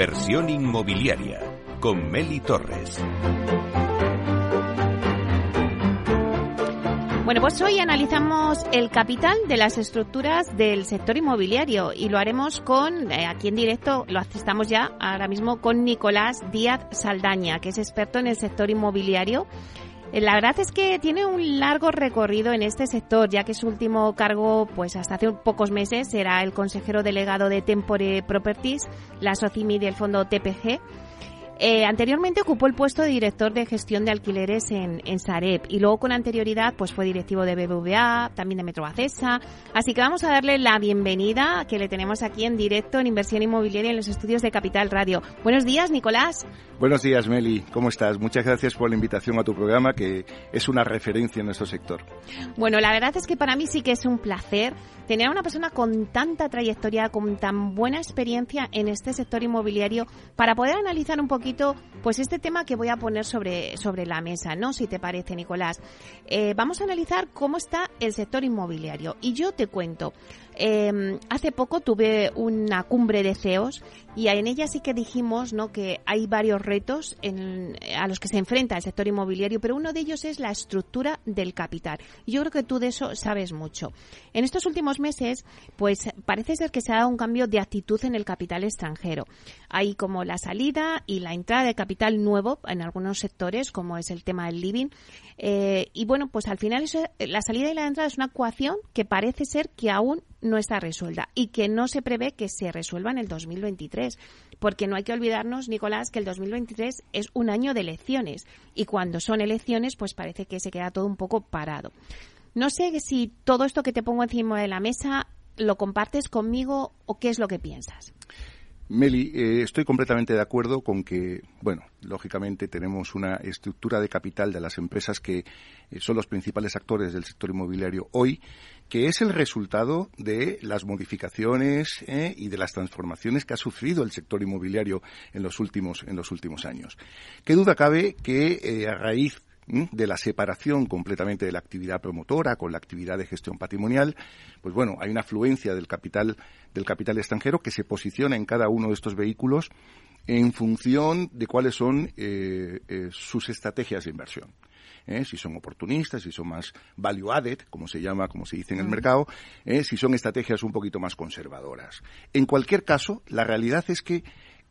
Inversión inmobiliaria con Meli Torres. Bueno, pues hoy analizamos el capital de las estructuras del sector inmobiliario y lo haremos con, eh, aquí en directo, lo estamos ya ahora mismo con Nicolás Díaz Saldaña, que es experto en el sector inmobiliario. Eh, la verdad es que tiene un largo recorrido en este sector, ya que su último cargo, pues hasta hace pocos meses, era el consejero delegado de Tempore Properties, la SOCIMI del fondo TPG eh, anteriormente ocupó el puesto de director de gestión de alquileres en, en, Sareb y luego con anterioridad pues fue directivo de BBVA, también de Metrobacesa. Así que vamos a darle la bienvenida que le tenemos aquí en directo en Inversión Inmobiliaria en los estudios de Capital Radio. Buenos días, Nicolás. Buenos días, Meli. ¿Cómo estás? Muchas gracias por la invitación a tu programa que es una referencia en nuestro sector. Bueno, la verdad es que para mí sí que es un placer tener a una persona con tanta trayectoria, con tan buena experiencia en este sector inmobiliario para poder analizar un poquito pues este tema que voy a poner sobre, sobre la mesa, ¿no? Si te parece, Nicolás. Eh, vamos a analizar cómo está el sector inmobiliario. Y yo te cuento, eh, hace poco tuve una cumbre de CEOs y en ella sí que dijimos ¿no? que hay varios retos en, a los que se enfrenta el sector inmobiliario, pero uno de ellos es la estructura del capital. Yo creo que tú de eso sabes mucho. En estos últimos meses, pues parece ser que se ha dado un cambio de actitud en el capital extranjero. Hay como la salida y la entrada de capital nuevo en algunos sectores, como es el tema del living. Eh, y bueno, pues al final eso, la salida y la entrada es una ecuación que parece ser que aún no está resuelta y que no se prevé que se resuelva en el 2023. Porque no hay que olvidarnos, Nicolás, que el 2023 es un año de elecciones y cuando son elecciones, pues parece que se queda todo un poco parado. No sé si todo esto que te pongo encima de la mesa lo compartes conmigo o qué es lo que piensas. Meli, eh, estoy completamente de acuerdo con que, bueno, lógicamente tenemos una estructura de capital de las empresas que eh, son los principales actores del sector inmobiliario hoy, que es el resultado de las modificaciones eh, y de las transformaciones que ha sufrido el sector inmobiliario en los últimos en los últimos años. Qué duda cabe que a raíz de la separación completamente de la actividad promotora con la actividad de gestión patrimonial, pues bueno, hay una afluencia del capital, del capital extranjero que se posiciona en cada uno de estos vehículos en función de cuáles son eh, eh, sus estrategias de inversión. ¿eh? si son oportunistas, si son más value added, como se llama, como se dice en el mercado, si son estrategias un poquito más conservadoras. En cualquier caso, la realidad es que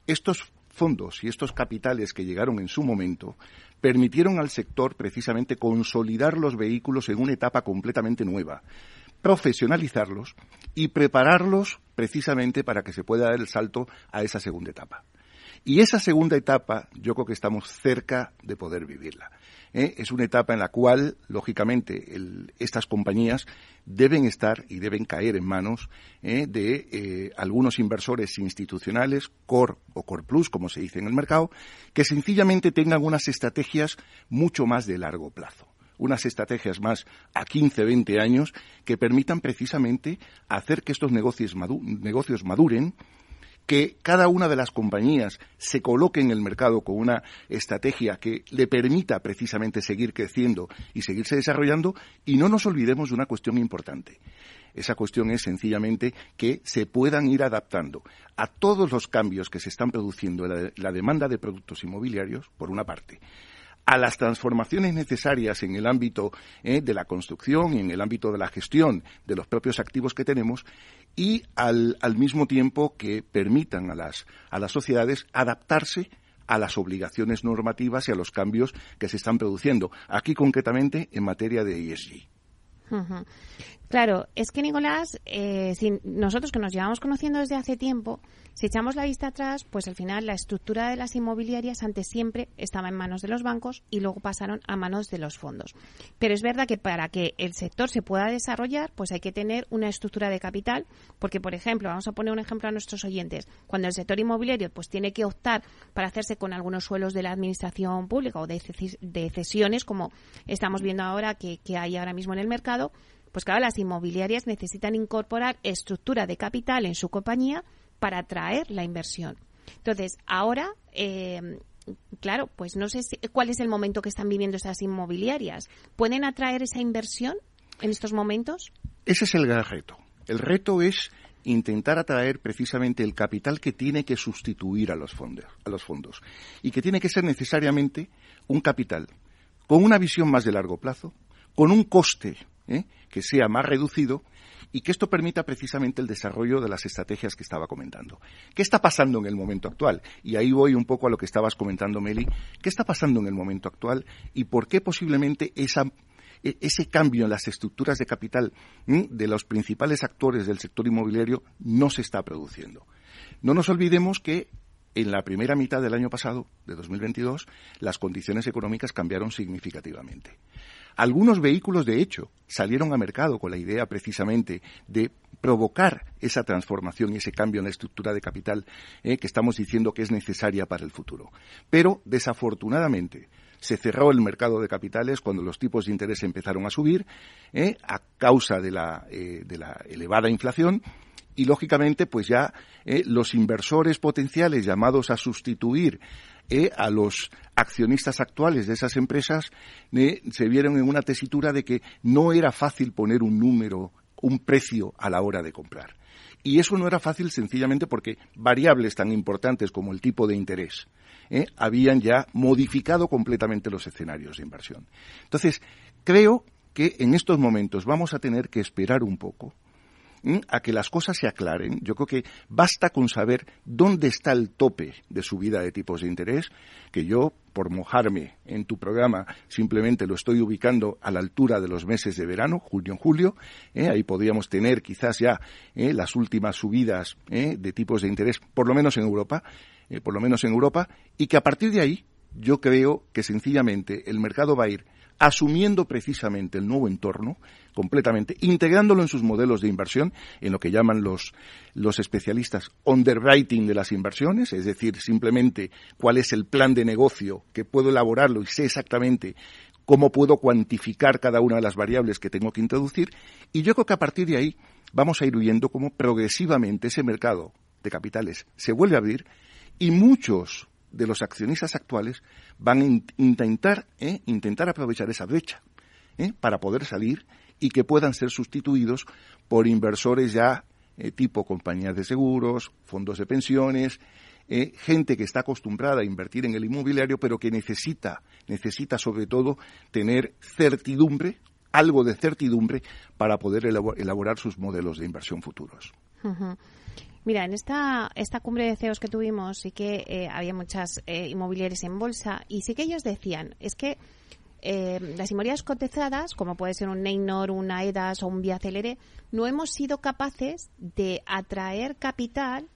estos fondos y estos capitales que llegaron en su momento permitieron al sector precisamente consolidar los vehículos en una etapa completamente nueva, profesionalizarlos y prepararlos precisamente para que se pueda dar el salto a esa segunda etapa. Y esa segunda etapa yo creo que estamos cerca de poder vivirla. ¿Eh? Es una etapa en la cual, lógicamente, estas compañías deben estar y deben caer en manos ¿eh? de eh, algunos inversores institucionales, Core o Core Plus, como se dice en el mercado, que sencillamente tengan unas estrategias mucho más de largo plazo unas estrategias más a 15, 20 años que permitan precisamente hacer que estos negocios, negocios maduren que cada una de las compañías se coloque en el mercado con una estrategia que le permita precisamente seguir creciendo y seguirse desarrollando y no nos olvidemos de una cuestión importante. Esa cuestión es sencillamente que se puedan ir adaptando a todos los cambios que se están produciendo en la, demanda de productos inmobiliarios, por una parte, a las transformaciones necesarias en el ámbito eh, de la construcción y en el ámbito de la gestión de los propios activos que tenemos y al, mismo tiempo que permitan a las, a las sociedades adaptarse a las obligaciones normativas y a los cambios que se están produciendo, aquí concretamente en materia de ESG. Claro, es que Nicolás, eh, nosotros que nos llevamos conociendo desde hace tiempo, si echamos la vista atrás, pues al final la estructura de las inmobiliarias antes siempre estaba en manos de los bancos y luego pasaron a manos de los fondos. Pero es verdad que para que el sector se pueda desarrollar, pues hay que tener una estructura de capital, porque por ejemplo, vamos a poner un ejemplo a nuestros oyentes, cuando el sector inmobiliario pues tiene que optar para hacerse con algunos suelos de la administración pública o de, cesiones, como estamos viendo ahora que hay ahora mismo en el mercado, pues claro, las inmobiliarias necesitan incorporar estructura de capital en su compañía para atraer la inversión. Entonces, ahora, eh, claro, pues no sé cuál es el momento que están viviendo esas inmobiliarias. ¿Pueden atraer esa inversión en estos momentos? Ese es el gran reto. El reto es intentar atraer precisamente el capital que tiene que sustituir a los fondos, a los fondos y que tiene que ser necesariamente un capital con una visión más de largo plazo, con un coste ¿eh? que sea más reducido y que esto permita precisamente el desarrollo de las estrategias que estaba comentando. ¿Qué está pasando en el momento actual? Y ahí voy un poco a lo que estabas comentando, Meli. ¿Qué está pasando en el momento actual y por qué posiblemente e, ese cambio en las estructuras de capital de los principales actores del sector inmobiliario no se está produciendo. No nos olvidemos que en la primera mitad del año pasado, de 2022, las condiciones económicas cambiaron significativamente. Algunos vehículos, de hecho, salieron a mercado con la idea precisamente de provocar esa transformación y ese cambio en la estructura de capital eh, que estamos diciendo que es necesaria para el futuro. Pero, desafortunadamente, se cerró el mercado de capitales cuando los tipos de interés empezaron a subir eh, a causa de la, eh, de la elevada inflación y lógicamente pues ya los inversores potenciales llamados a sustituir eh, a los accionistas actuales de esas empresas eh, se vieron en una tesitura de que no era fácil poner un número, un precio a la hora de comprar. Y eso no era fácil sencillamente porque variables tan importantes como el tipo de interés eh, habían ya modificado completamente los escenarios de inversión. Entonces, creo que en estos momentos vamos a tener que esperar un poco a que las cosas se aclaren. Yo creo que basta con saber dónde está el tope de subida de tipos de interés, que yo, por mojarme en tu programa, simplemente lo estoy ubicando a la altura de los meses de verano, junio, julio. ¿eh? ahí podríamos tener quizás ya ¿eh? las últimas subidas ¿eh? de tipos de interés, por lo menos en Europa, por lo menos en Europa, y que a partir de ahí yo creo que sencillamente el mercado va a ir asumiendo precisamente el nuevo entorno completamente, integrándolo en sus modelos de inversión, en lo que llaman los, los especialistas underwriting de las inversiones, es decir, simplemente cuál es el plan de negocio que puedo elaborarlo y sé exactamente cómo puedo cuantificar cada una de las variables que tengo que introducir, y yo creo que a partir de ahí vamos a ir viendo cómo progresivamente ese mercado de capitales se vuelve a abrir y muchos de los accionistas actuales van a intentar, ¿eh? intentar aprovechar esa brecha ¿eh? para poder salir y que puedan ser sustituidos por inversores ya eh, tipo compañías de seguros, fondos de pensiones, gente que está acostumbrada a invertir en el inmobiliario, pero que necesita, necesita sobre todo tener certidumbre, algo de certidumbre para poder elaborar sus modelos de inversión futuros. Mira, en esta, esta cumbre de CEOs que tuvimos sí que eh, había muchas eh, inmobiliarias en bolsa y sí que ellos decían, es que eh, las inmobiliarias cotizadas, como puede ser un Neynor, un AEDAS o un Vía Celere, no hemos sido capaces de atraer capital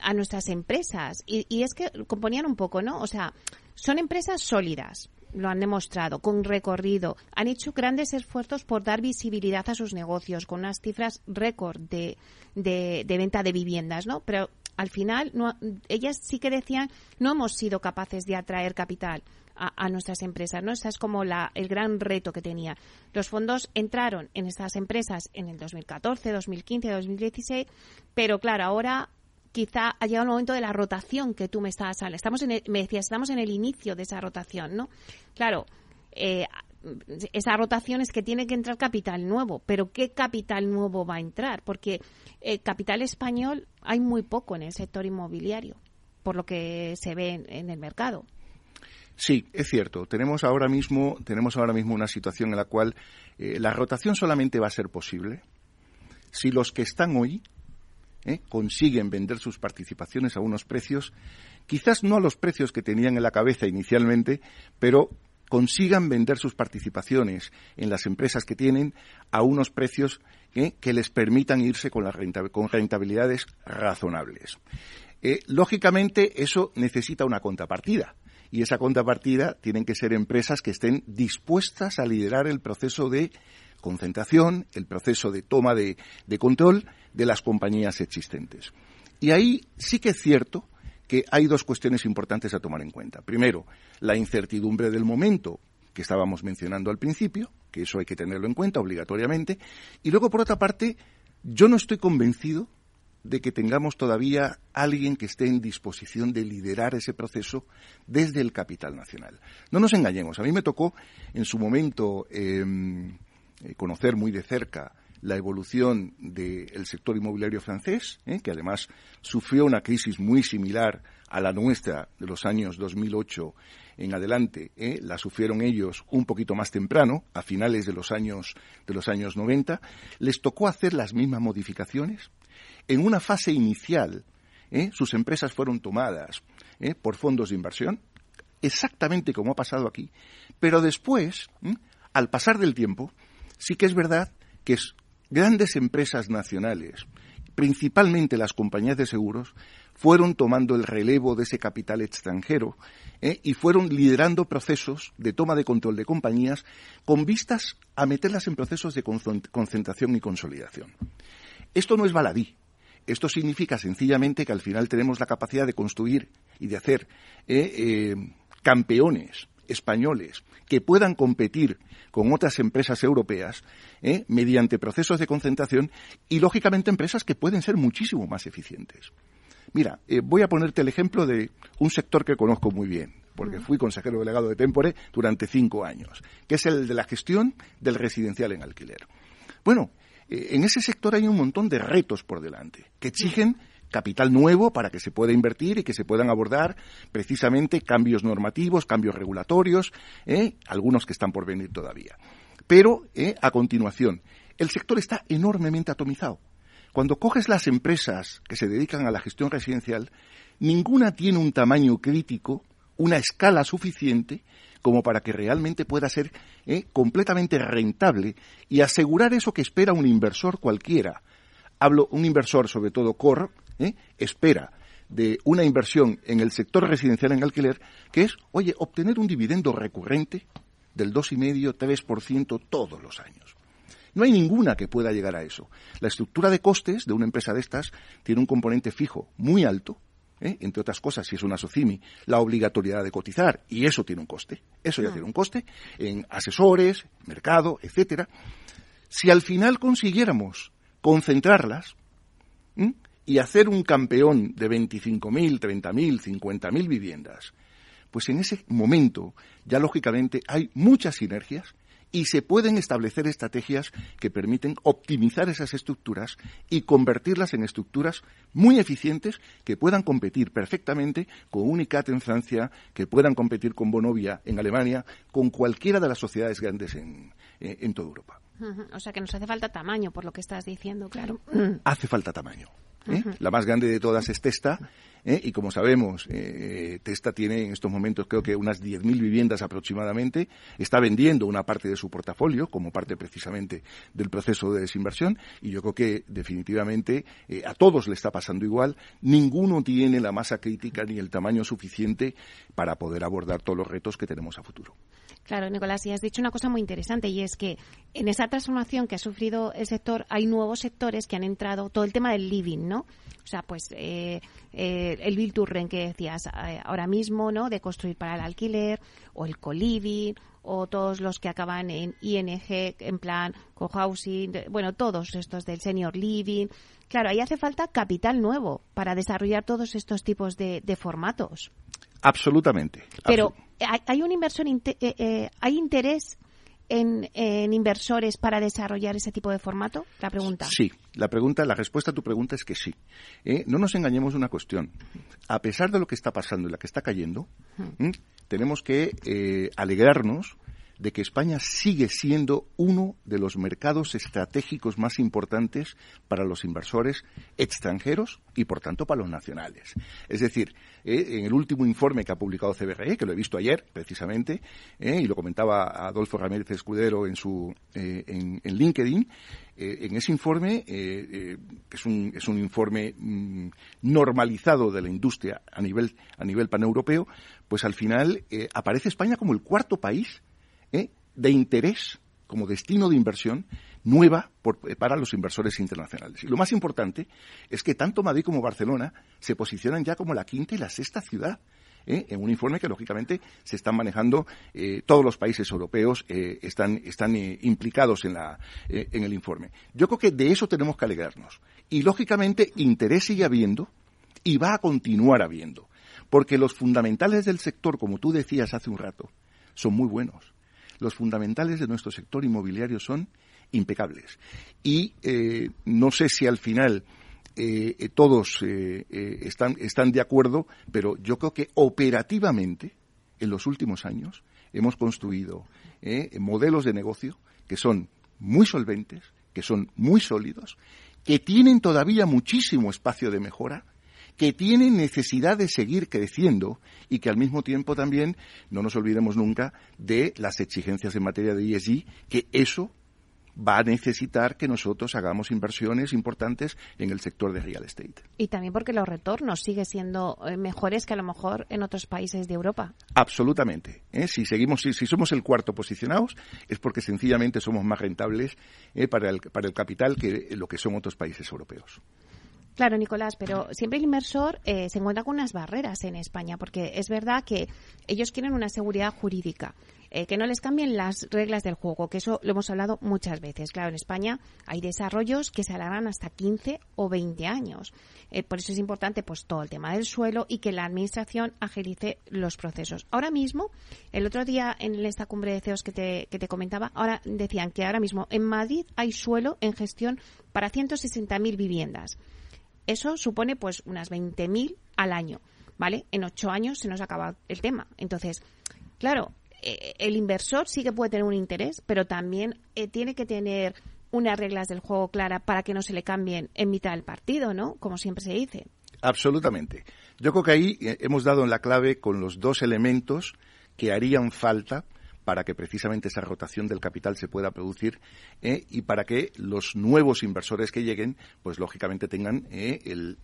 a nuestras empresas. Y, y, es que componían un poco, ¿no? O sea, son empresas sólidas, lo han demostrado, con recorrido. Han hecho grandes esfuerzos por dar visibilidad a sus negocios, con unas cifras récord de, de, venta de viviendas, ¿no? Pero al final, no, ellas sí que decían, no hemos sido capaces de atraer capital. A, nuestras empresas, ¿no? Ese es como la, el gran reto que tenía. Los fondos entraron en estas empresas en el 2014, 2015, 2016, pero claro, ahora quizá ha llegado el momento de la rotación que tú me estabas hablando. Estamos en me decías, estamos en el inicio de esa rotación, ¿no? Claro, eh, esa rotación es que tiene que entrar capital nuevo, pero ¿qué capital nuevo va a entrar? Porque eh, capital español hay muy poco en el sector inmobiliario, por lo que se ve en, el mercado. Sí, es cierto. Tenemos ahora mismo, tenemos ahora mismo una situación en la cual eh, la rotación solamente va a ser posible si los que están hoy ¿eh? consiguen vender sus participaciones a unos precios, quizás no a los precios que tenían en la cabeza inicialmente, pero consigan vender sus participaciones en las empresas que tienen a unos precios ¿eh? que les permitan irse con, con rentabilidades razonables. Eh, lógicamente, eso necesita una contrapartida. Y esa contrapartida tienen que ser empresas que estén dispuestas a liderar el proceso de concentración, el proceso de toma de, control de las compañías existentes. Y ahí sí que es cierto que hay dos cuestiones importantes a tomar en cuenta. Primero, la incertidumbre del momento que estábamos mencionando al principio, que eso hay que tenerlo en cuenta obligatoriamente. Y luego, por otra parte, yo no estoy convencido de que tengamos todavía alguien que esté en disposición de liderar ese proceso desde el capital nacional. No nos engañemos. A mí me tocó en su momento em, eh, conocer muy de cerca la evolución del sector inmobiliario francés, ¿eh? que además sufrió una crisis muy similar a la nuestra de los años 2008 en adelante, ¿eh? la sufrieron ellos un poquito más temprano, a finales de los años de los años 90, les tocó hacer las mismas modificaciones. En una fase inicial, sus empresas fueron tomadas por fondos de inversión, exactamente como ha pasado aquí, pero después, al pasar del tiempo, sí que es verdad que grandes empresas nacionales, principalmente las compañías de seguros, fueron tomando el relevo de ese capital extranjero ¿eh? y fueron liderando procesos de toma de control de compañías con vistas a meterlas en procesos de concentración y consolidación. Esto no es baladí. Esto significa sencillamente que al final tenemos la capacidad de construir y de hacer ¿eh? Eh, campeones españoles que puedan competir con otras empresas europeas ¿eh? mediante procesos de concentración y, lógicamente, empresas que pueden ser muchísimo más eficientes. Mira, eh, voy a ponerte el ejemplo de un sector que conozco muy bien, porque fui consejero delegado de Tempore durante cinco años, que es el de la gestión del residencial en alquiler. Bueno, eh, en ese sector hay un montón de retos por delante que exigen capital nuevo para que se pueda invertir y que se puedan abordar precisamente cambios normativos, cambios regulatorios, ¿eh? algunos que están por venir todavía. Pero, ¿eh? a continuación, el sector está enormemente atomizado. Cuando coges las empresas que se dedican a la gestión residencial, ninguna tiene un tamaño crítico, una escala suficiente como para que realmente pueda ser ¿eh? completamente rentable y asegurar eso que espera un inversor cualquiera. Hablo un inversor, sobre todo core, ¿eh? espera de una inversión en el sector residencial en alquiler, que es, oye, obtener un dividendo recurrente del 2,5-3% todos los años. No hay ninguna que pueda llegar a eso. La estructura de costes de una empresa de estas tiene un componente fijo muy alto, ¿eh? entre otras cosas, si es una SOCIMI, la obligatoriedad de cotizar, y eso tiene un coste. Eso ya ah. tiene un coste en asesores, mercado, etcétera. Si al final consiguiéramos concentrarlas, y hacer un campeón de 25.000, 30.000, 50.000 viviendas, pues en ese momento ya lógicamente hay muchas sinergias y se pueden establecer estrategias que permiten optimizar esas estructuras y convertirlas en estructuras muy eficientes que puedan competir perfectamente con Unicat en Francia, que puedan competir con Bonovia en Alemania, con cualquiera de las sociedades grandes en, en toda Europa. O sea que nos hace falta tamaño, por lo que estás diciendo, claro. Hace falta tamaño. ¿Eh? La más grande de todas es Testa, ¿eh? y como sabemos, eh, Testa tiene en estos momentos creo que unas 10.000 viviendas aproximadamente, está vendiendo una parte de su portafolio como parte precisamente del proceso de desinversión, y yo creo que definitivamente a todos le está pasando igual, ninguno tiene la masa crítica ni el tamaño suficiente para poder abordar todos los retos que tenemos a futuro. Claro, Nicolás, y has dicho una cosa muy interesante y es que en esa transformación que ha sufrido el sector hay nuevos sectores que han entrado, todo el tema del living, ¿no? O sea, pues eh, eh, el Bill que decías eh, ahora mismo, ¿no? De construir para el alquiler, o el co-living, o todos los que acaban en ING, en plan co-housing, bueno, todos estos del senior living. Claro, ahí hace falta capital nuevo para desarrollar todos estos tipos de, formatos. Absolutamente. Pero hay, un inversor, hay interés en, inversores para desarrollar ese tipo de formato? La pregunta. Sí, la pregunta, la respuesta a tu pregunta es que sí. ¿eh? No nos engañemos una cuestión. A pesar de lo que está pasando y la que está cayendo, tenemos que eh, alegrarnos de que España sigue siendo uno de los mercados estratégicos más importantes para los inversores extranjeros y, por tanto, para los nacionales. Es decir, eh, en el último informe que ha publicado CBRE, que lo he visto ayer, precisamente, eh, y lo comentaba Adolfo Ramírez Escudero en, su, eh, en, LinkedIn, en ese informe, que es un, es un informe mm, normalizado de la industria a nivel, a nivel paneuropeo, pues al final aparece España como el cuarto país ¿eh? de interés como destino de inversión nueva eh, para los inversores internacionales. Y lo más importante es que tanto Madrid como Barcelona se posicionan ya como la quinta y la sexta ciudad. ¿eh? en un informe que lógicamente se están manejando todos los países europeos están, están implicados en, la, en el informe. Yo creo que de eso tenemos que alegrarnos. Y lógicamente interés sigue habiendo y va a continuar habiendo. Porque los fundamentales del sector, como tú decías hace un rato, son muy buenos los fundamentales de nuestro sector inmobiliario son impecables. Y no sé si al final todos están, están de acuerdo, pero yo creo que operativamente, en los últimos años, hemos construido modelos de negocio que son muy solventes, que son muy sólidos, que tienen todavía muchísimo espacio de mejora, que tienen necesidad de seguir creciendo y que al mismo tiempo también no nos olvidemos nunca de las exigencias en materia de ESG, que eso va a necesitar que nosotros hagamos inversiones importantes en el sector de real estate. Y también porque los retornos siguen siendo eh, mejores que a lo mejor en otros países de Europa. Absolutamente. ¿eh? Si seguimos, si, somos el cuarto posicionados, es porque sencillamente somos más rentables ¿eh? para, el, para el capital que lo que son otros países europeos. Claro, Nicolás, pero siempre el inversor eh, se encuentra con unas barreras en España, porque es verdad que ellos quieren una seguridad jurídica, eh, que no les cambien las reglas del juego, que eso lo hemos hablado muchas veces. Claro, en España hay desarrollos que se alargan hasta 15 o 20 años. Eh, por eso es importante pues todo el tema del suelo y que la administración agilice los procesos. Ahora mismo, el otro día en esta cumbre de CEOs que te, que te comentaba, ahora decían que ahora mismo en Madrid hay suelo en gestión para 160.000 viviendas. Eso supone pues unas 20.000 al año, ¿vale? En ocho años se nos acaba el tema. Entonces, claro, eh, el inversor sí que puede tener un interés, pero también eh, tiene que tener unas reglas del juego claras para que no se le cambien en mitad del partido, ¿no? Como siempre se dice. Absolutamente. Yo creo que ahí eh, hemos dado en la clave con los dos elementos que harían falta para que precisamente esa rotación del capital se pueda producir eh, y para que los nuevos inversores que lleguen, pues lógicamente tengan eh, el,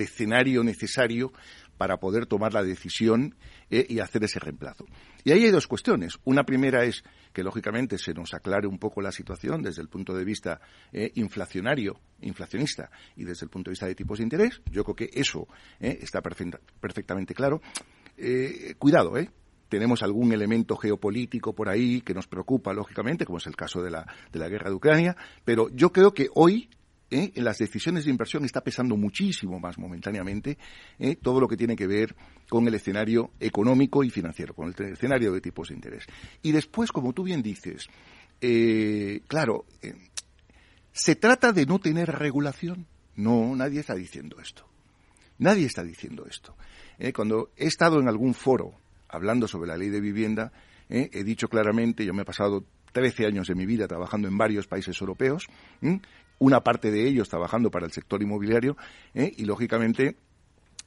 escenario necesario para poder tomar la decisión eh, y hacer ese reemplazo. Y ahí hay dos cuestiones. Una primera es que, lógicamente, se nos aclare un poco la situación desde el punto de vista inflacionario, inflacionista, y desde el punto de vista de tipos de interés. Yo creo que eso está perfectamente claro. cuidado, ¿eh? Tenemos algún elemento geopolítico por ahí que nos preocupa, lógicamente, como es el caso de la, de la guerra de Ucrania, pero yo creo que hoy ¿eh? en las decisiones de inversión está pesando muchísimo más momentáneamente ¿eh? todo lo que tiene que ver con el escenario económico y financiero, con el escenario de tipos de interés. Y después, como tú bien dices, eh, claro, ¿se trata de no tener regulación? No, nadie está diciendo esto. Nadie está diciendo esto. cuando he estado en algún foro hablando sobre la ley de vivienda, ¿eh? he dicho claramente, yo me he pasado 13 años de mi vida trabajando en varios países europeos, una parte de ellos trabajando para el sector inmobiliario, ¿eh? y lógicamente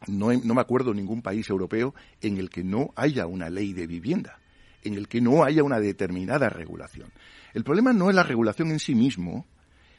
no, no me acuerdo ningún país europeo en el que no haya una ley de vivienda, en el que no haya una determinada regulación. El problema no es la regulación en sí mismo,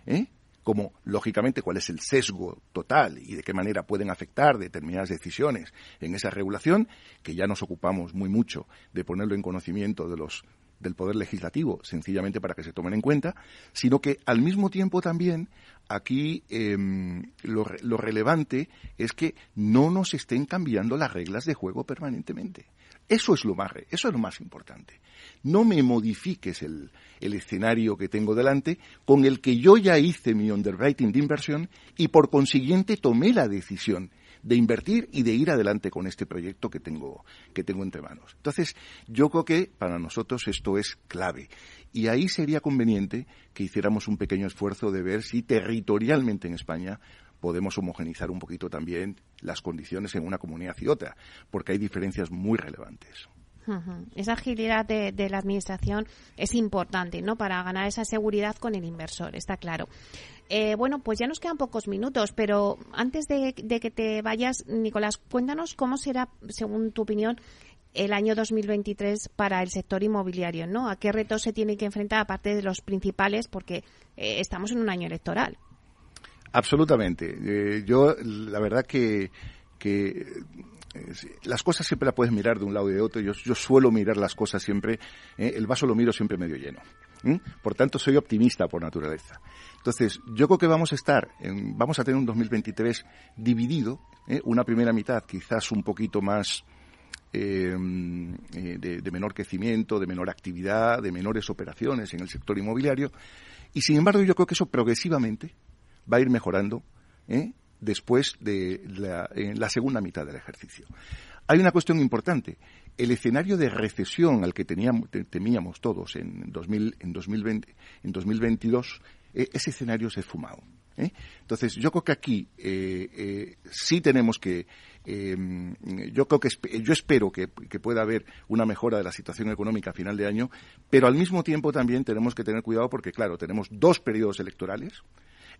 ¿eh? Como lógicamente cuál es el sesgo total y de qué manera pueden afectar determinadas decisiones en esa regulación, que ya nos ocupamos muy mucho de ponerlo en conocimiento de los del Poder Legislativo, sencillamente para que se tomen en cuenta, sino que al mismo tiempo también aquí em, lo, lo, relevante es que no nos estén cambiando las reglas de juego permanentemente. Eso es lo más, eso es lo más importante. No me modifiques el, el escenario que tengo delante, con el que yo ya hice mi underwriting de inversión y por consiguiente tomé la decisión de invertir y de ir adelante con este proyecto que tengo, que tengo entre manos. Entonces, yo creo que para nosotros esto es clave. Y ahí sería conveniente que hiciéramos un pequeño esfuerzo de ver si territorialmente en España podemos homogenizar un poquito también las condiciones en una comunidad y otra, porque hay diferencias muy relevantes. Esa agilidad de, la administración es importante, ¿no? Para ganar esa seguridad con el inversor, está claro. Eh, bueno, pues ya nos quedan pocos minutos, pero antes de, que te vayas, Nicolás, cuéntanos cómo será, según tu opinión, el año 2023 para el sector inmobiliario, ¿no? ¿A qué retos se tiene que enfrentar, aparte de los principales, porque eh, estamos en un año electoral? Absolutamente. Eh, yo, la verdad que, que las cosas siempre las puedes mirar de un lado y de otro. Yo, yo suelo mirar las cosas siempre, ¿eh? el vaso lo miro siempre medio lleno. Por tanto, soy optimista por naturaleza. Entonces, yo creo que vamos a estar, vamos a tener un 2023 dividido, ¿eh? una primera mitad quizás un poquito más em, eh, de, de, menor crecimiento, de menor actividad, de menores operaciones en el sector inmobiliario. Y sin embargo, yo creo que eso progresivamente va a ir mejorando ¿eh? después de la, en la segunda mitad del ejercicio. hay una cuestión importante. El escenario de recesión al que teníamos, temíamos todos en, 2000, en, 2020, en 2022, eh, ese escenario se ha esfumado. ¿eh? Entonces, yo creo que aquí eh, eh, sí tenemos que. Em, yo creo que yo espero que, pueda haber una mejora de la situación económica a final de año, pero al mismo tiempo también tenemos que tener cuidado porque, claro, tenemos dos periodos electorales.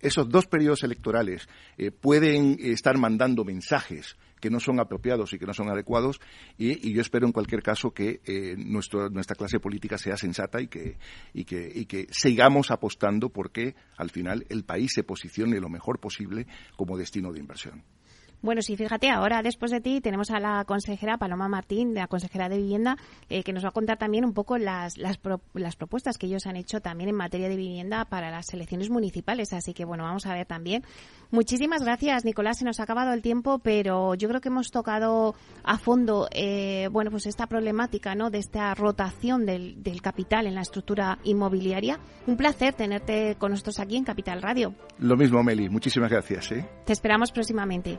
Esos dos periodos electorales pueden estar mandando mensajes que no son apropiados y que no son adecuados y, yo espero en cualquier caso que eh, nuestra clase política sea sensata y, que, y que sigamos apostando porque al final el país se posicione lo mejor posible como destino de inversión. Bueno, sí, fíjate, ahora después de ti tenemos a la consejera Paloma Martín, la consejera de Vivienda, eh, que nos va a contar también un poco las, las, las, propuestas que ellos han hecho también en materia de vivienda para las elecciones municipales. Así que, bueno, vamos a ver también. Muchísimas gracias, Nicolás. Se nos ha acabado el tiempo, pero yo creo que hemos tocado a fondo, eh, bueno, pues esta problemática, ¿no? De esta rotación del, del capital en la estructura inmobiliaria. Un placer tenerte con nosotros aquí en Capital Radio. Lo mismo, Meli. Muchísimas gracias. ¿eh? Te esperamos próximamente.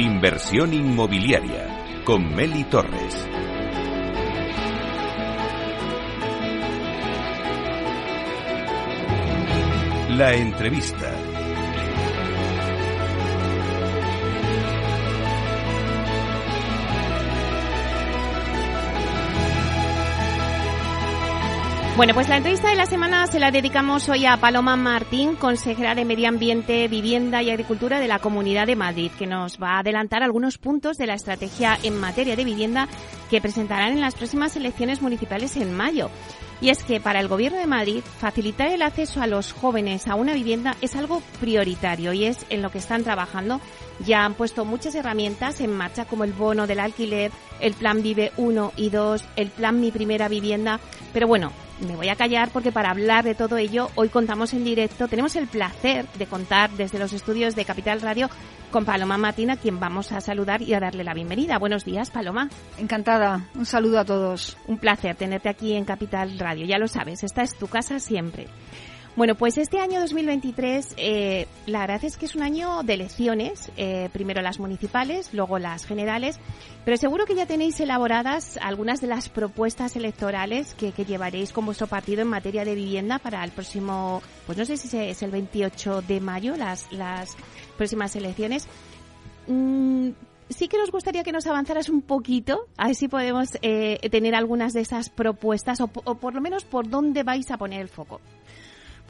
Inversión inmobiliaria con Meli Torres. La entrevista. Bueno, pues la entrevista de la semana se la dedicamos hoy a Paloma Martín, consejera de Medio Ambiente, Vivienda y Agricultura de la Comunidad de Madrid, que nos va a adelantar algunos puntos de la estrategia en materia de vivienda que presentarán en las próximas elecciones municipales en mayo. Y es que para el Gobierno de Madrid facilitar el acceso a los jóvenes a una vivienda es algo prioritario y es en lo que están trabajando. Ya han puesto muchas herramientas en marcha como el bono del alquiler, el plan Vive 1 y 2, el plan Mi Primera Vivienda. Pero bueno, me voy a callar porque para hablar de todo ello hoy contamos en directo, tenemos el placer de contar desde los estudios de Capital Radio con Paloma Matina, quien vamos a saludar y a darle la bienvenida. Buenos días, Paloma. Encantada. Un saludo a todos. Un placer tenerte aquí en Capital Radio. Ya lo sabes, esta es tu casa siempre. Bueno, pues este año 2023, eh, la verdad es que es un año de elecciones, eh, primero las municipales, luego las generales, pero seguro que ya tenéis elaboradas algunas de las propuestas electorales que, llevaréis con vuestro partido en materia de vivienda para el próximo, pues no sé si es el 28 de mayo, las, las próximas elecciones. Mm, sí que nos gustaría que nos avanzaras un poquito, a ver si podemos eh, tener algunas de esas propuestas o, o por lo menos por dónde vais a poner el foco.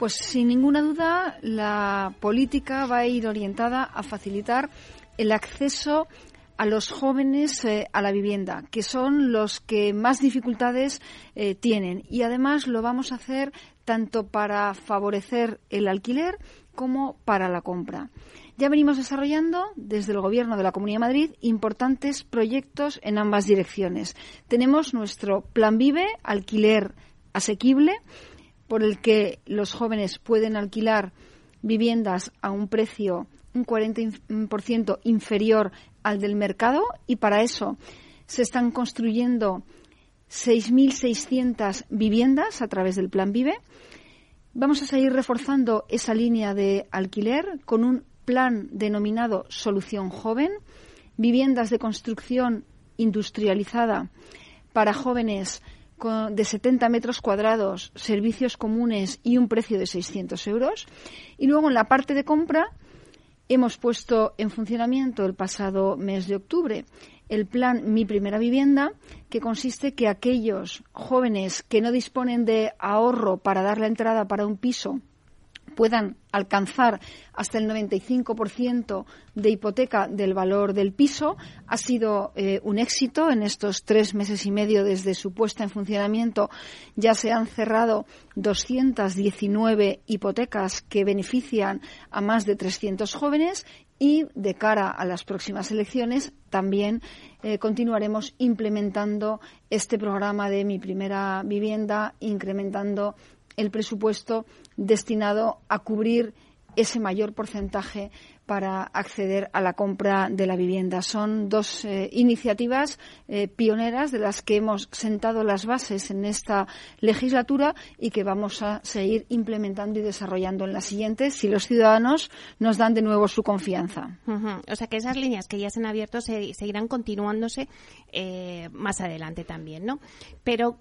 Pues sin ninguna duda la política va a ir orientada a facilitar el acceso a los jóvenes eh, a la vivienda, que son los que más dificultades eh, tienen. Y además lo vamos a hacer tanto para favorecer el alquiler como para la compra. Ya venimos desarrollando desde el Gobierno de la Comunidad de Madrid importantes proyectos en ambas direcciones. Tenemos nuestro Plan Vive, alquiler asequible, por el que los jóvenes pueden alquilar viviendas a un precio un 40% inferior al del mercado y para eso se están construyendo 6.600 viviendas a través del Plan Vive. Vamos a seguir reforzando esa línea de alquiler con un plan denominado Solución Joven, viviendas de construcción industrializada para jóvenes de 70 metros cuadrados, servicios comunes y un precio de 600 euros. Y luego en la parte de compra hemos puesto en funcionamiento el pasado mes de octubre el plan Mi Primera Vivienda, que consiste que aquellos jóvenes que no disponen de ahorro para dar la entrada para un piso puedan alcanzar hasta el 95% de hipoteca del valor del piso. Ha sido eh, un éxito en estos tres meses y medio desde su puesta en funcionamiento. Ya se han cerrado 219 hipotecas que benefician a más de 300 jóvenes y de cara a las próximas elecciones también eh, continuaremos implementando este programa de mi primera vivienda, incrementando el presupuesto destinado a cubrir ese mayor porcentaje para acceder a la compra de la vivienda. Son dos eh, iniciativas eh, pioneras de las que hemos sentado las bases en esta legislatura y que vamos a seguir implementando y desarrollando en la siguiente si los ciudadanos nos dan de nuevo su confianza. O sea que esas líneas que ya se han abierto seguirán continuándose eh, más adelante también, ¿no? Pero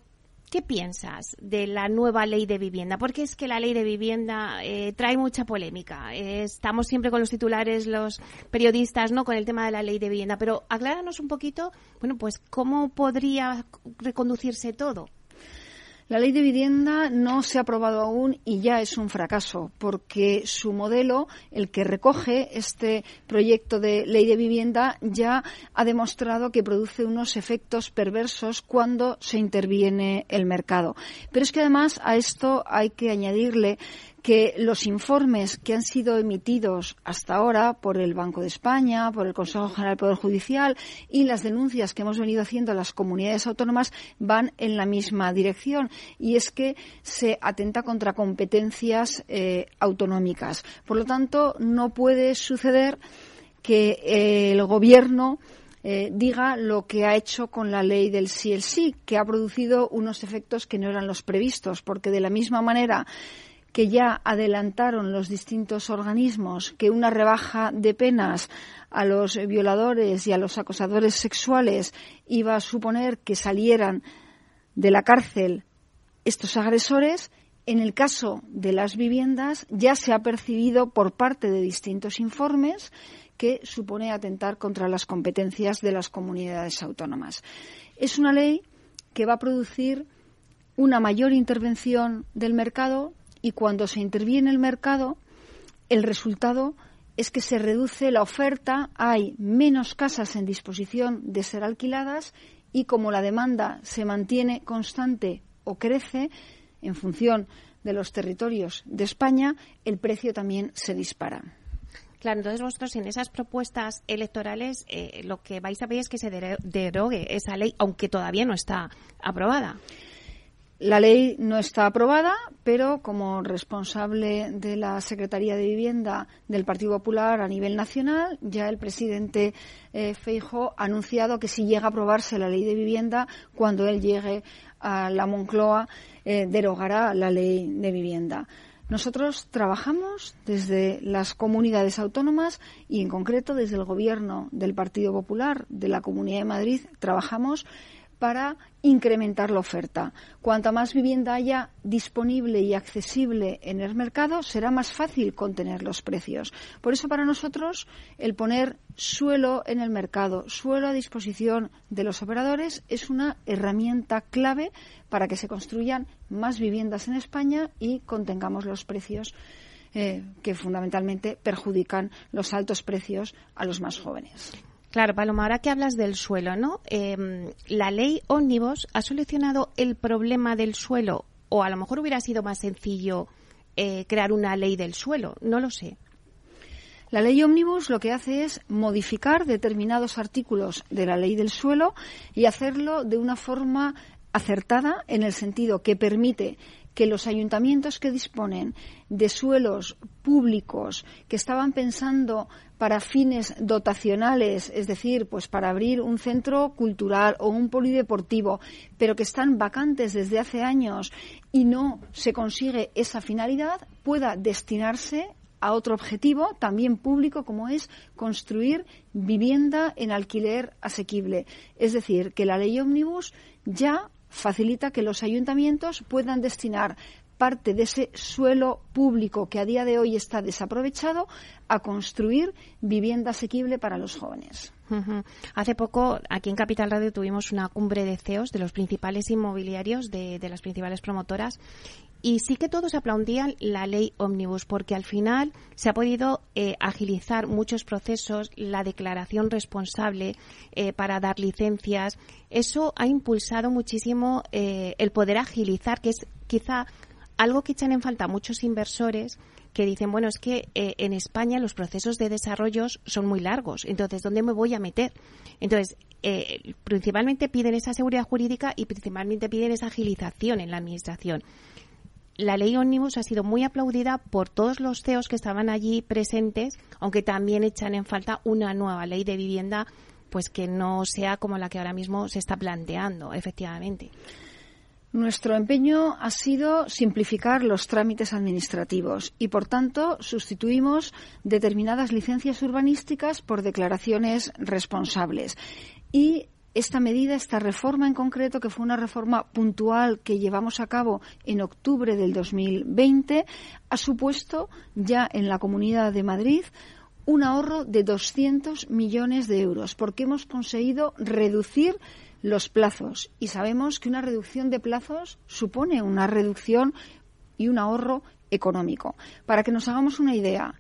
¿Qué piensas de la nueva ley de vivienda? Porque es que la ley de vivienda eh, trae mucha polémica. Eh, estamos siempre con los titulares, los periodistas, ¿no? Con el tema de la ley de vivienda. Pero acláranos un poquito, bueno, pues cómo podría reconducirse todo. La ley de vivienda no se ha aprobado aún y ya es un fracaso, porque su modelo, el que recoge este proyecto de ley de vivienda, ya ha demostrado que produce unos efectos perversos cuando se interviene el mercado. Pero es que además a esto hay que añadirle que los informes que han sido emitidos hasta ahora por el Banco de España, por el Consejo General del Poder Judicial y las denuncias que hemos venido haciendo las comunidades autónomas van en la misma dirección y es que se atenta contra competencias eh, autonómicas. Por lo tanto, no puede suceder que eh, el Gobierno eh, diga lo que ha hecho con la ley del sí el sí, que ha producido unos efectos que no eran los previstos, porque de la misma manera que ya adelantaron los distintos organismos que una rebaja de penas a los violadores y a los acosadores sexuales iba a suponer que salieran de la cárcel estos agresores, en el caso de las viviendas ya se ha percibido por parte de distintos informes que supone atentar contra las competencias de las comunidades autónomas. Es una ley que va a producir una mayor intervención del mercado y cuando se interviene el mercado, el resultado es que se reduce la oferta, hay menos casas en disposición de ser alquiladas y como la demanda se mantiene constante o crece en función de los territorios de España, el precio también se dispara. Claro, entonces vosotros en esas propuestas electorales eh, lo que vais a pedir es que se derogue esa ley, aunque todavía no está aprobada. La ley no está aprobada, pero como responsable de la Secretaría de Vivienda del Partido Popular a nivel nacional, ya el presidente eh, Feijo ha anunciado que si llega a aprobarse la ley de vivienda, cuando él llegue a la Moncloa, eh, derogará la ley de vivienda. Nosotros trabajamos desde las comunidades autónomas y en concreto desde el Gobierno del Partido Popular de la Comunidad de Madrid trabajamos para incrementar la oferta. Cuanta más vivienda haya disponible y accesible en el mercado, será más fácil contener los precios. Por eso, para nosotros, el poner suelo en el mercado, suelo a disposición de los operadores, es una herramienta clave para que se construyan más viviendas en España y contengamos los precios eh, que fundamentalmente perjudican los altos precios a los más jóvenes. Claro, Paloma, ahora que hablas del suelo, ¿no? Em, la ley Ómnibus ha solucionado el problema del suelo o a lo mejor hubiera sido más sencillo eh, crear una ley del suelo, no lo sé. La ley Ómnibus lo que hace es modificar determinados artículos de la ley del suelo y hacerlo de una forma acertada en el sentido que permite que los ayuntamientos que disponen de suelos públicos que estaban pensando para fines dotacionales, es decir, pues para abrir un centro cultural o un polideportivo, pero que están vacantes desde hace años y no se consigue esa finalidad, pueda destinarse a otro objetivo, también público, como es construir vivienda en alquiler asequible. Es decir, que la ley Omnibus ya facilita que los ayuntamientos puedan destinar parte de ese suelo público que a día de hoy está desaprovechado a construir vivienda asequible para los jóvenes. Hace poco, aquí en Capital Radio, tuvimos una cumbre de CEOs de los principales inmobiliarios, de, las principales promotoras, y sí que todos aplaudían la ley Omnibus, porque al final se ha podido eh, agilizar muchos procesos, la declaración responsable eh, para dar licencias. Eso ha impulsado muchísimo eh, el poder agilizar, que es quizá algo que echan en falta muchos inversores que dicen, bueno, es que eh, en España los procesos de desarrollo son muy largos, entonces, ¿dónde me voy a meter? Entonces, eh, principalmente piden esa seguridad jurídica y principalmente piden esa agilización en la Administración. La ley Omnibus ha sido muy aplaudida por todos los CEOs que estaban allí presentes, aunque también echan en falta una nueva ley de vivienda, pues que no sea como la que ahora mismo se está planteando, efectivamente. Nuestro empeño ha sido simplificar los trámites administrativos y, por tanto, sustituimos determinadas licencias urbanísticas por declaraciones responsables. Y esta medida, esta reforma en concreto, que fue una reforma puntual que llevamos a cabo en octubre del 2020, ha supuesto ya en la Comunidad de Madrid un ahorro de 200 millones de euros, porque hemos conseguido reducir los plazos y sabemos que una reducción de plazos supone una reducción y un ahorro económico. Para que nos hagamos una idea,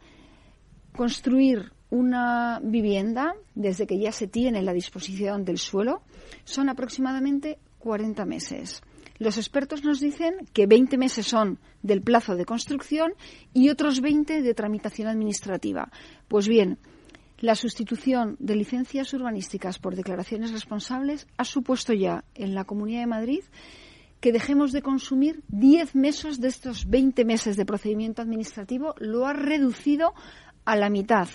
construir una vivienda desde que ya se tiene la disposición del suelo son aproximadamente 40 meses. Los expertos nos dicen que 20 meses son del plazo de construcción y otros 20 de tramitación administrativa. Pues bien, la sustitución de licencias urbanísticas por declaraciones responsables ha supuesto ya en la Comunidad de Madrid que dejemos de consumir 10 meses de estos 20 meses de procedimiento administrativo, lo ha reducido a la mitad,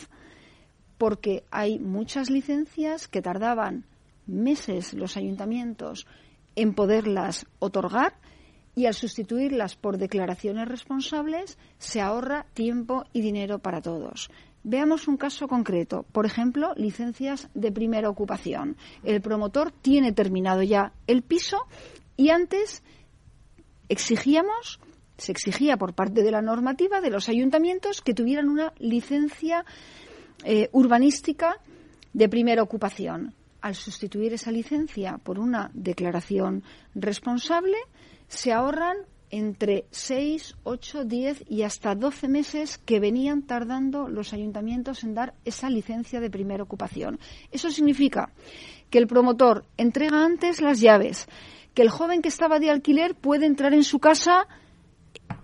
porque hay muchas licencias que tardaban meses los ayuntamientos en poderlas otorgar y al sustituirlas por declaraciones responsables se ahorra tiempo y dinero para todos. Veamos un caso concreto. Por ejemplo, licencias de primera ocupación. El promotor tiene terminado ya el piso y antes exigíamos, se exigía por parte de la normativa de los ayuntamientos que tuvieran una licencia eh, urbanística de primera ocupación. Al sustituir esa licencia por una declaración responsable, se ahorran entre 6, 8, 10 y hasta 12 meses que venían tardando los ayuntamientos en dar esa licencia de primera ocupación. Eso significa que el promotor entrega antes las llaves, que el joven que estaba de alquiler puede entrar en su casa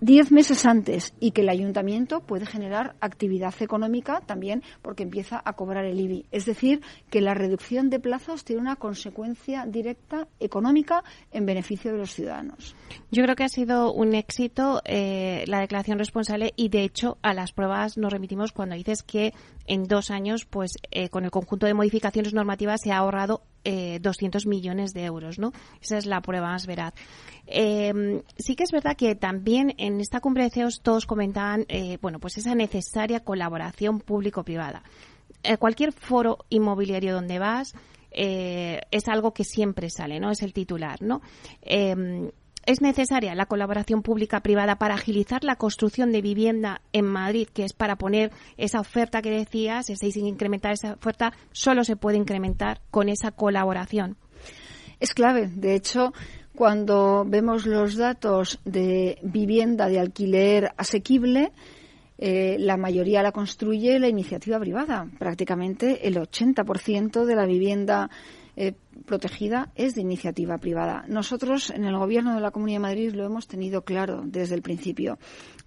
diez meses antes y que el ayuntamiento puede generar actividad económica también porque empieza a cobrar el IBI. Es decir, que la reducción de plazos tiene una consecuencia directa económica en beneficio de los ciudadanos. Yo creo que ha sido un éxito eh, la declaración responsable y, de hecho, a las pruebas nos remitimos cuando dices que en dos años, pues eh, con el conjunto de modificaciones normativas se ha ahorrado eh, 200 millones de euros, ¿no? Esa es la prueba más veraz. Eh, sí que es verdad que también en esta cumbre de CEOs todos comentaban, eh, bueno, pues esa necesaria colaboración público-privada. Eh, cualquier foro inmobiliario donde vas, es algo que siempre sale, ¿no? Es el titular, ¿no? Es necesaria la colaboración pública-privada para agilizar la construcción de vivienda en Madrid, que es para poner esa oferta que decías, si sin incrementar esa oferta, solo se puede incrementar con esa colaboración. Es clave. De hecho, cuando vemos los datos de vivienda de alquiler asequible, eh, la mayoría la construye la iniciativa privada. Prácticamente el 80% de la vivienda eh, protegida es de iniciativa privada. Nosotros en el Gobierno de la Comunidad de Madrid lo hemos tenido claro desde el principio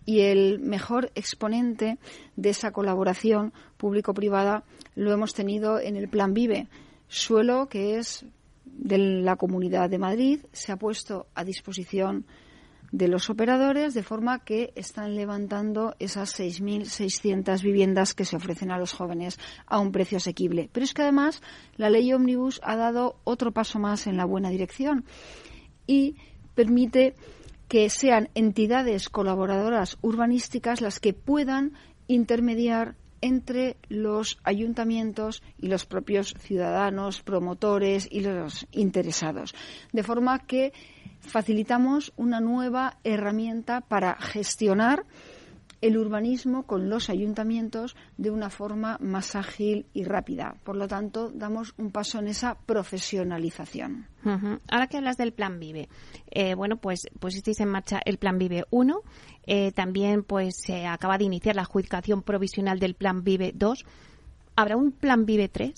y el mejor exponente de esa colaboración público-privada lo hemos tenido en el Plan Vive, suelo que es de la Comunidad de Madrid, se ha puesto a disposición de los operadores, de forma que están levantando esas 6.600 viviendas que se ofrecen a los jóvenes a un precio asequible. Pero es que además la ley Omnibus ha dado otro paso más en la buena dirección y permite que sean entidades colaboradoras urbanísticas las que puedan intermediar entre los ayuntamientos y los propios ciudadanos, promotores y los interesados. De forma que facilitamos una nueva herramienta para gestionar el urbanismo con los ayuntamientos de una forma más ágil y rápida. Por lo tanto, damos un paso en esa profesionalización. Ahora que hablas del Plan Vive, eh, bueno, pues pusisteis en marcha el Plan Vive 1, eh, también pues se acaba de iniciar la adjudicación provisional del Plan Vive 2. ¿Habrá un Plan Vive 3?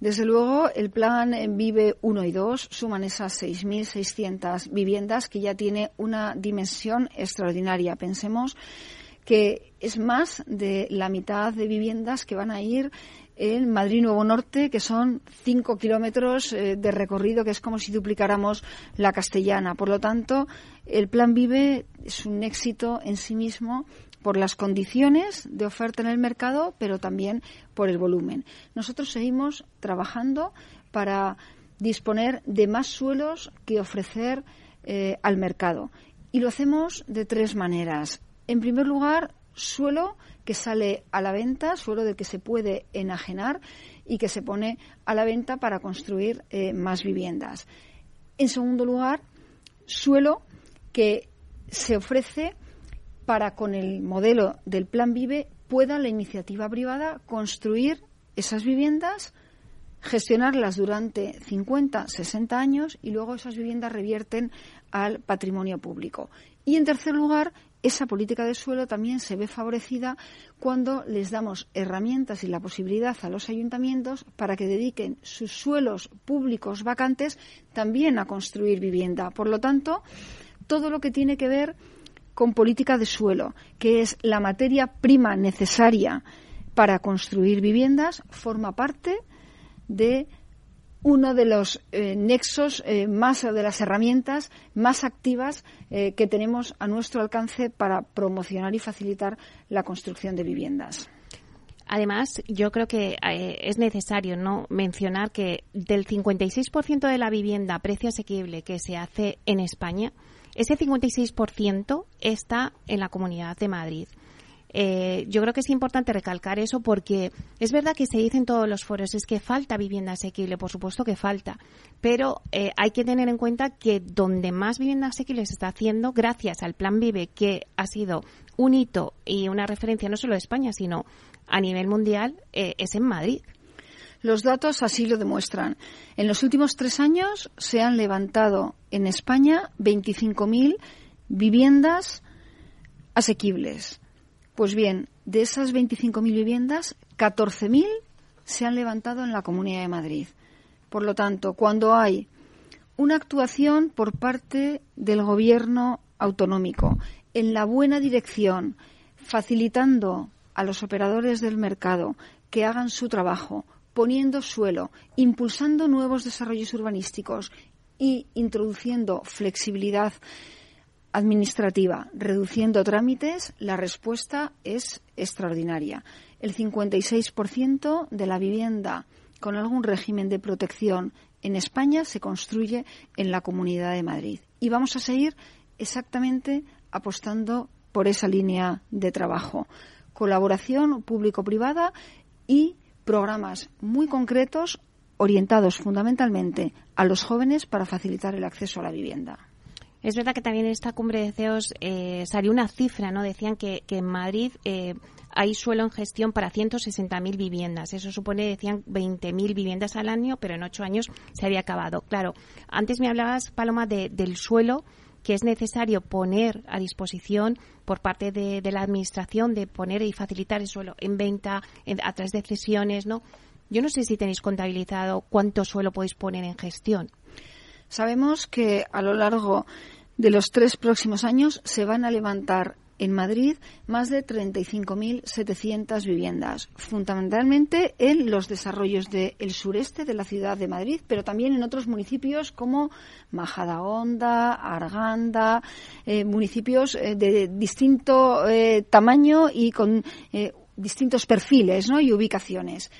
Desde luego, el plan Vive 1 y 2 suman esas 6.600 viviendas que ya tiene una dimensión extraordinaria. Pensemos que es más de la mitad de viviendas que van a ir en Madrid Nuevo Norte, que son cinco kilómetros eh, de recorrido, que es como si duplicáramos la castellana. Por lo tanto, el Plan Vive es un éxito en sí mismo por las condiciones de oferta en el mercado, pero también por el volumen. Nosotros seguimos trabajando para disponer de más suelos que ofrecer eh, al mercado. Y lo hacemos de tres maneras. En primer lugar, suelo que sale a la venta, suelo del que se puede enajenar y que se pone a la venta para construir eh, más viviendas. En segundo lugar, suelo que se ofrece para con el modelo del Plan Vive pueda la iniciativa privada construir esas viviendas, gestionarlas durante 50, 60 años y luego esas viviendas revierten al patrimonio público. Y en tercer lugar, esa política de suelo también se ve favorecida cuando les damos herramientas y la posibilidad a los ayuntamientos para que dediquen sus suelos públicos vacantes también a construir vivienda. Por lo tanto, todo lo que tiene que ver con política de suelo, que es la materia prima necesaria para construir viviendas, forma parte de uno de los eh, nexos eh, más de las herramientas más activas eh, que tenemos a nuestro alcance para promocionar y facilitar la construcción de viviendas. Además, yo creo que eh, es necesario no mencionar que del 56% de la vivienda a precio asequible que se hace en España, ese 56% está en la Comunidad de Madrid. Eh, yo creo que es importante recalcar eso porque es verdad que se dice en todos los foros es que falta vivienda asequible, por supuesto que falta, pero eh, hay que tener en cuenta que donde más vivienda asequible se está haciendo, gracias al Plan Vive, que ha sido un hito y una referencia no solo de España, sino a nivel mundial, eh, es en Madrid. Los datos así lo demuestran. En los últimos tres años se han levantado en España 25.000 viviendas asequibles. Pues bien, de esas 25.000 viviendas, 14.000 se han levantado en la Comunidad de Madrid. Por lo tanto, cuando hay una actuación por parte del Gobierno autonómico en la buena dirección, facilitando a los operadores del mercado que hagan su trabajo, poniendo suelo, impulsando nuevos desarrollos urbanísticos y introduciendo flexibilidad administrativa, reduciendo trámites, la respuesta es extraordinaria. El 56% de la vivienda con algún régimen de protección en España se construye en la Comunidad de Madrid. Y vamos a seguir exactamente apostando por esa línea de trabajo. Colaboración público-privada y programas muy concretos orientados fundamentalmente a los jóvenes para facilitar el acceso a la vivienda. Es verdad que también en esta cumbre de CEOs eh, salió una cifra, ¿no? Decían que, en Madrid eh, hay suelo en gestión para 160.000 viviendas. Eso supone, decían, 20.000 viviendas al año, pero en ocho años se había acabado. Claro, antes me hablabas, Paloma, del suelo que es necesario poner a disposición por parte de, la Administración de poner y facilitar el suelo en venta a través de cesiones, ¿no? Yo no sé si tenéis contabilizado cuánto suelo podéis poner en gestión. Sabemos que a lo largo de los tres próximos años se van a levantar en Madrid más de 35.700 viviendas, fundamentalmente en los desarrollos del sureste de la ciudad de Madrid, pero también en otros municipios como Majadahonda, Arganda, eh, municipios eh, de distinto eh, tamaño y con distintos perfiles y ubicaciones.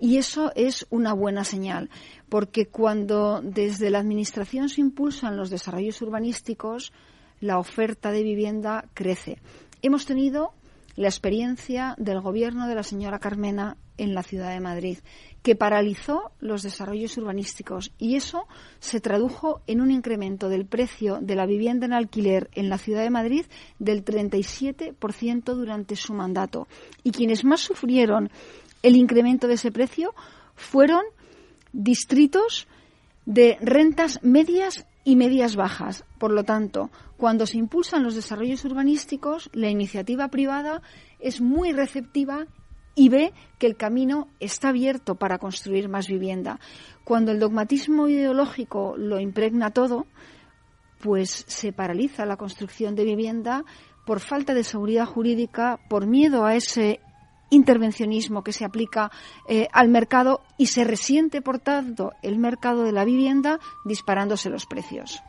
Y eso es una buena señal, porque cuando desde la Administración se impulsan los desarrollos urbanísticos, la oferta de vivienda crece. Hemos tenido la experiencia del gobierno de la señora Carmena en la ciudad de Madrid, que paralizó los desarrollos urbanísticos y eso se tradujo en un incremento del precio de la vivienda en alquiler en la ciudad de Madrid del 37% durante su mandato. Y quienes más sufrieron el incremento de ese precio fueron distritos de rentas medias y medias bajas. Por lo tanto, cuando se impulsan los desarrollos urbanísticos, la iniciativa privada es muy receptiva y ve que el camino está abierto para construir más vivienda. Cuando el dogmatismo ideológico lo impregna todo, pues se paraliza la construcción de vivienda por falta de seguridad jurídica, por miedo a ese intervencionismo que se aplica eh, al mercado y se resiente, por tanto, el mercado de la vivienda disparándose los precios.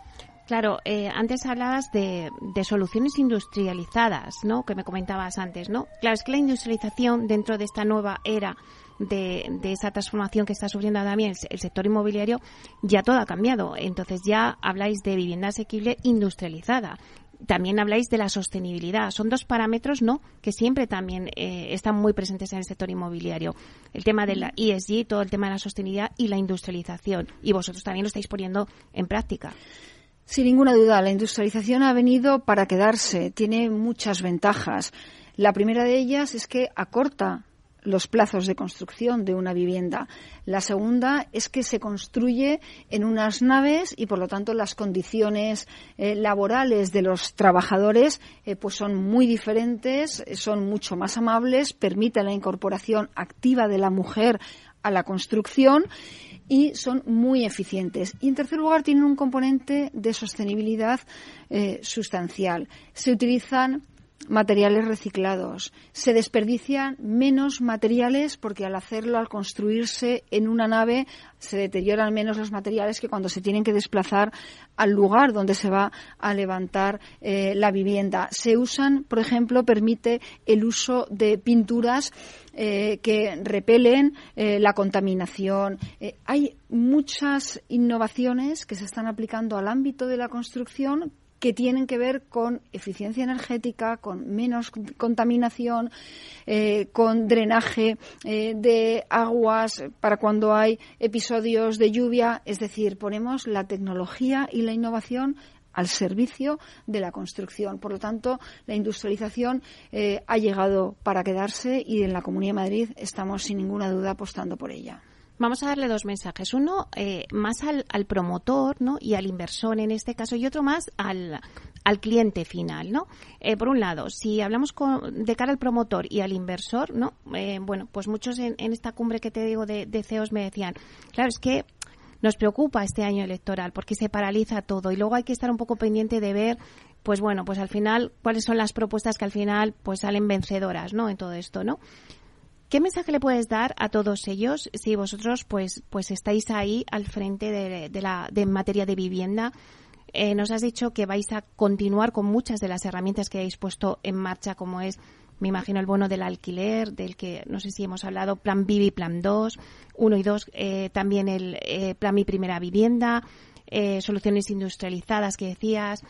Claro, eh, antes hablabas de, soluciones industrializadas, ¿no? Que me comentabas antes, ¿no? Claro, es que la industrialización dentro de esta nueva era de, esa transformación que está sufriendo también el, sector inmobiliario, ya todo ha cambiado. Entonces ya habláis de vivienda asequible industrializada también habláis de la sostenibilidad. Son dos parámetros, ¿no?, que siempre también eh, están muy presentes en el sector inmobiliario. El tema de la ESG, todo el tema de la sostenibilidad y la industrialización. Y vosotros también lo estáis poniendo en práctica. Sin ninguna duda, la industrialización ha venido para quedarse. Tiene muchas ventajas. La primera de ellas es que acorta los plazos de construcción de una vivienda. La segunda es que se construye en unas naves y, por lo tanto, las condiciones eh, laborales de los trabajadores eh, pues son muy diferentes, son mucho más amables, permiten la incorporación activa de la mujer a la construcción y son muy eficientes. Y en tercer lugar, tienen un componente de sostenibilidad eh, sustancial. Se utilizan materiales reciclados. Se desperdician menos materiales porque al hacerlo, al construirse en una nave, se deterioran menos los materiales que cuando se tienen que desplazar al lugar donde se va a levantar eh, la vivienda. Se usan, por ejemplo, permite el uso de pinturas eh, que repelen eh, la contaminación. hay muchas innovaciones que se están aplicando al ámbito de la construcción que tienen que ver con eficiencia energética, con menos contaminación, eh, con drenaje eh, de aguas para cuando hay episodios de lluvia. Es decir, ponemos la tecnología y la innovación al servicio de la construcción. Por lo tanto, la industrialización eh, ha llegado para quedarse y en la Comunidad de Madrid estamos sin ninguna duda apostando por ella. Vamos a darle dos mensajes. Uno eh, más al, promotor ¿no? y al inversor en este caso y otro más al, al cliente final. ¿no? Eh, por un lado, si hablamos de cara al promotor y al inversor, ¿no? Eh, bueno, pues muchos en, esta cumbre que te digo de, de CEOs me decían, claro, es que nos preocupa este año electoral porque se paraliza todo y luego hay que estar un poco pendiente de ver pues bueno, pues al final cuáles son las propuestas que al final pues salen vencedoras, ¿no? En todo esto, ¿no? ¿Qué mensaje le puedes dar a todos ellos si vosotros pues, pues estáis ahí al frente de, la de materia de vivienda? Eh, nos has dicho que vais a continuar con muchas de las herramientas que habéis puesto en marcha, como es, me imagino, el bono del alquiler, del que no sé si hemos hablado, Plan Vivi, Plan 2, 1 y 2, eh, también el eh, Plan Mi Primera Vivienda, soluciones industrializadas que decías.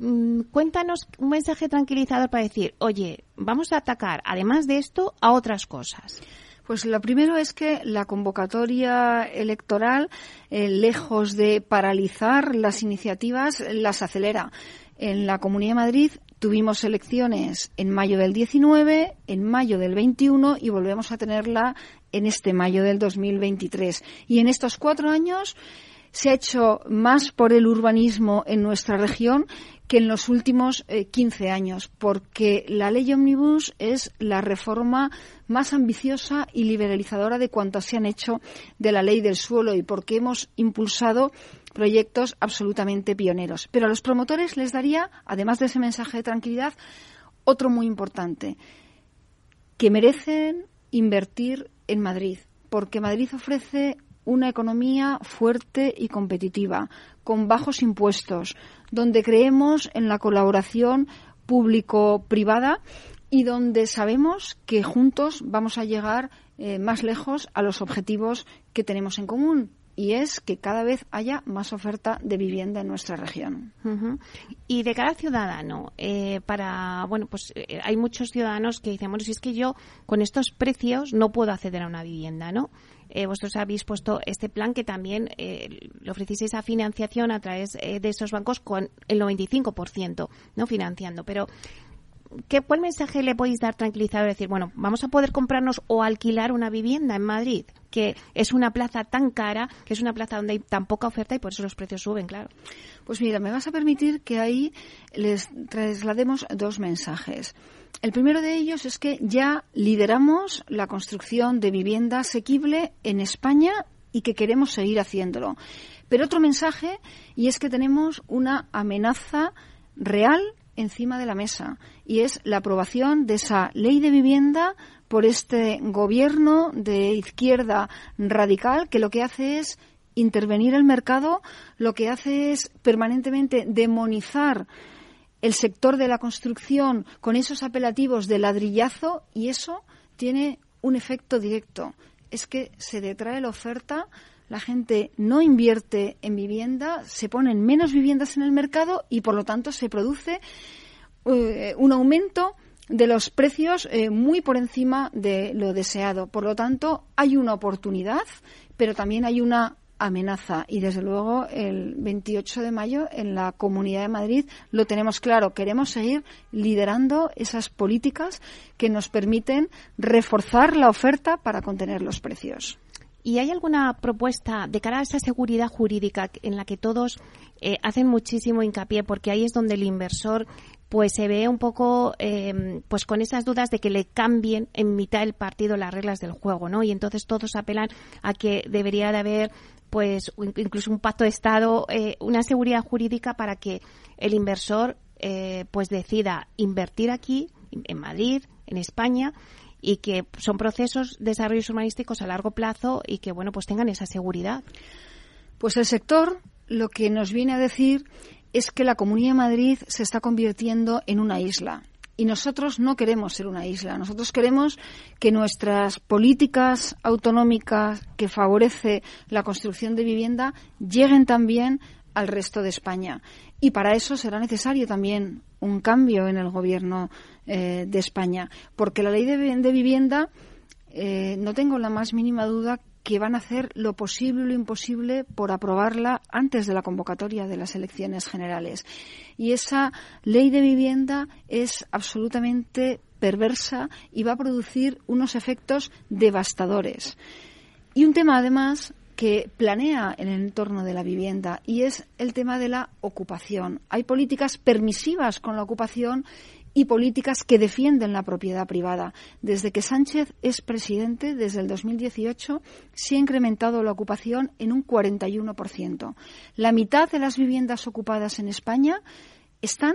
Mm, cuéntanos un mensaje tranquilizador para decir, oye, vamos a atacar, además de esto, a otras cosas. Pues lo primero es que la convocatoria electoral, eh, lejos de paralizar las iniciativas, las acelera. En la Comunidad de Madrid tuvimos elecciones en mayo del 19, en mayo del 21 y volvemos a tenerla en este mayo del 2023. Y en estos cuatro años se ha hecho más por el urbanismo en nuestra región que en los últimos 15 eh, años, porque la ley Omnibus es la reforma más ambiciosa y liberalizadora de cuanto se han hecho de la ley del suelo y porque hemos impulsado proyectos absolutamente pioneros. Pero a los promotores les daría, además de ese mensaje de tranquilidad, otro muy importante, que merecen invertir en Madrid, porque Madrid ofrece una economía fuerte y competitiva, con bajos impuestos, donde creemos en la colaboración público-privada y donde sabemos que juntos vamos a llegar eh, más lejos a los objetivos que tenemos en común y es que cada vez haya más oferta de vivienda en nuestra región. Y de cara al ciudadano, eh, para bueno, pues eh, hay muchos ciudadanos que dicen, bueno, si es que yo con estos precios no puedo acceder a una vivienda, ¿no? Eh, vosotros habéis puesto este plan que también eh, le ofrecéis esa financiación a través eh, de esos bancos con el 95%, ¿no? Financiando. Pero, ¿qué, ¿cuál mensaje le podéis dar tranquilizador? Decir, bueno, vamos a poder comprarnos o alquilar una vivienda en Madrid, que es una plaza tan cara, que es una plaza donde hay tan poca oferta y por eso los precios suben, claro. Pues mira, me vas a permitir que ahí les traslademos dos mensajes. El primero de ellos es que ya lideramos la construcción de vivienda asequible en España y que queremos seguir haciéndolo. Pero otro mensaje, y es que tenemos una amenaza real encima de la mesa, y es la aprobación de esa ley de vivienda por este gobierno de izquierda radical que lo que hace es intervenir el mercado, lo que hace es permanentemente demonizar el sector de la construcción con esos apelativos de ladrillazo y eso tiene un efecto directo. Es que se detrae la oferta, la gente no invierte en vivienda, se ponen menos viviendas en el mercado y por lo tanto se produce eh, un aumento de los precios eh, muy por encima de lo deseado. Por lo tanto, hay una oportunidad, pero también hay una amenaza. Y desde luego el 28 de mayo en la Comunidad de Madrid lo tenemos claro. Queremos seguir liderando esas políticas que nos permiten reforzar la oferta para contener los precios. ¿Y hay alguna propuesta de cara a esa seguridad jurídica en la que todos eh, hacen muchísimo hincapié? Porque ahí es donde el inversor pues se ve un poco eh, pues con esas dudas de que le cambien en mitad del partido las reglas del juego, ¿no? Y entonces todos apelan a que debería de haber pues incluso un pacto de Estado, eh, una seguridad jurídica para que el inversor eh, pues decida invertir aquí, en Madrid, en España, y que son procesos de desarrollos urbanísticos a largo plazo y que, bueno, pues tengan esa seguridad. Pues el sector lo que nos viene a decir es que la Comunidad de Madrid se está convirtiendo en una isla. Y nosotros no queremos ser una isla. Nosotros queremos que nuestras políticas autonómicas que favorece la construcción de vivienda lleguen también al resto de España. Y para eso será necesario también un cambio en el gobierno eh, de España. Porque la ley de, vivienda, eh, no tengo la más mínima duda que van a hacer lo posible y lo imposible por aprobarla antes de la convocatoria de las elecciones generales. Y esa ley de vivienda es absolutamente perversa y va a producir unos efectos devastadores. Y un tema, además, que planea en el entorno de la vivienda y es el tema de la ocupación. Hay políticas permisivas con la ocupación y políticas que defienden la propiedad privada. Desde que Sánchez es presidente, desde el 2018, se ha incrementado la ocupación en un 41%. La mitad de las viviendas ocupadas en España están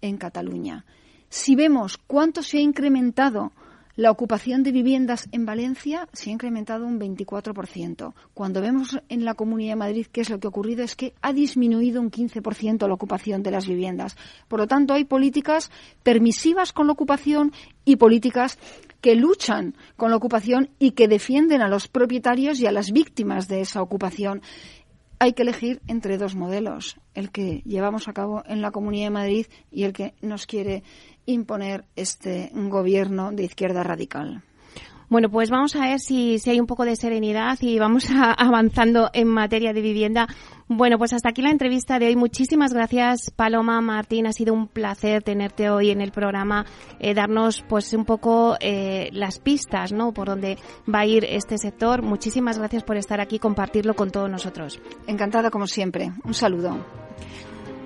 en Cataluña. Si vemos cuánto se ha incrementado la ocupación de viviendas en Valencia se ha incrementado un 24%. Cuando vemos en la Comunidad de Madrid qué es lo que ha ocurrido es que ha disminuido un 15% la ocupación de las viviendas. Por lo tanto, hay políticas permisivas con la ocupación y políticas que luchan con la ocupación y que defienden a los propietarios y a las víctimas de esa ocupación hay que elegir entre dos modelos, el que llevamos a cabo en la Comunidad de Madrid y el que nos quiere imponer este gobierno de izquierda radical. Bueno, pues vamos a ver si, hay un poco de serenidad y vamos avanzando en materia de vivienda. Bueno, pues hasta aquí la entrevista de hoy. Muchísimas gracias, Paloma Martín. Ha sido un placer tenerte hoy en el programa, eh, darnos pues un poco eh, las pistas, ¿no? Por dónde va a ir este sector. Muchísimas gracias por estar aquí compartirlo con todos nosotros. Encantada como siempre. Un saludo.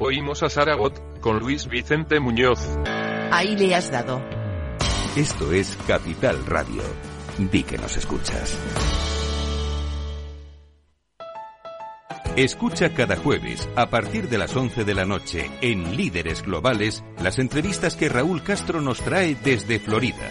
Oímos a Saragot con Luis Vicente Muñoz. Ahí le has dado. Esto es Capital Radio. Di que nos escuchas. Escucha cada jueves, a partir de las 11 de la noche, en Líderes Globales, las entrevistas que Raúl Castro nos trae desde Florida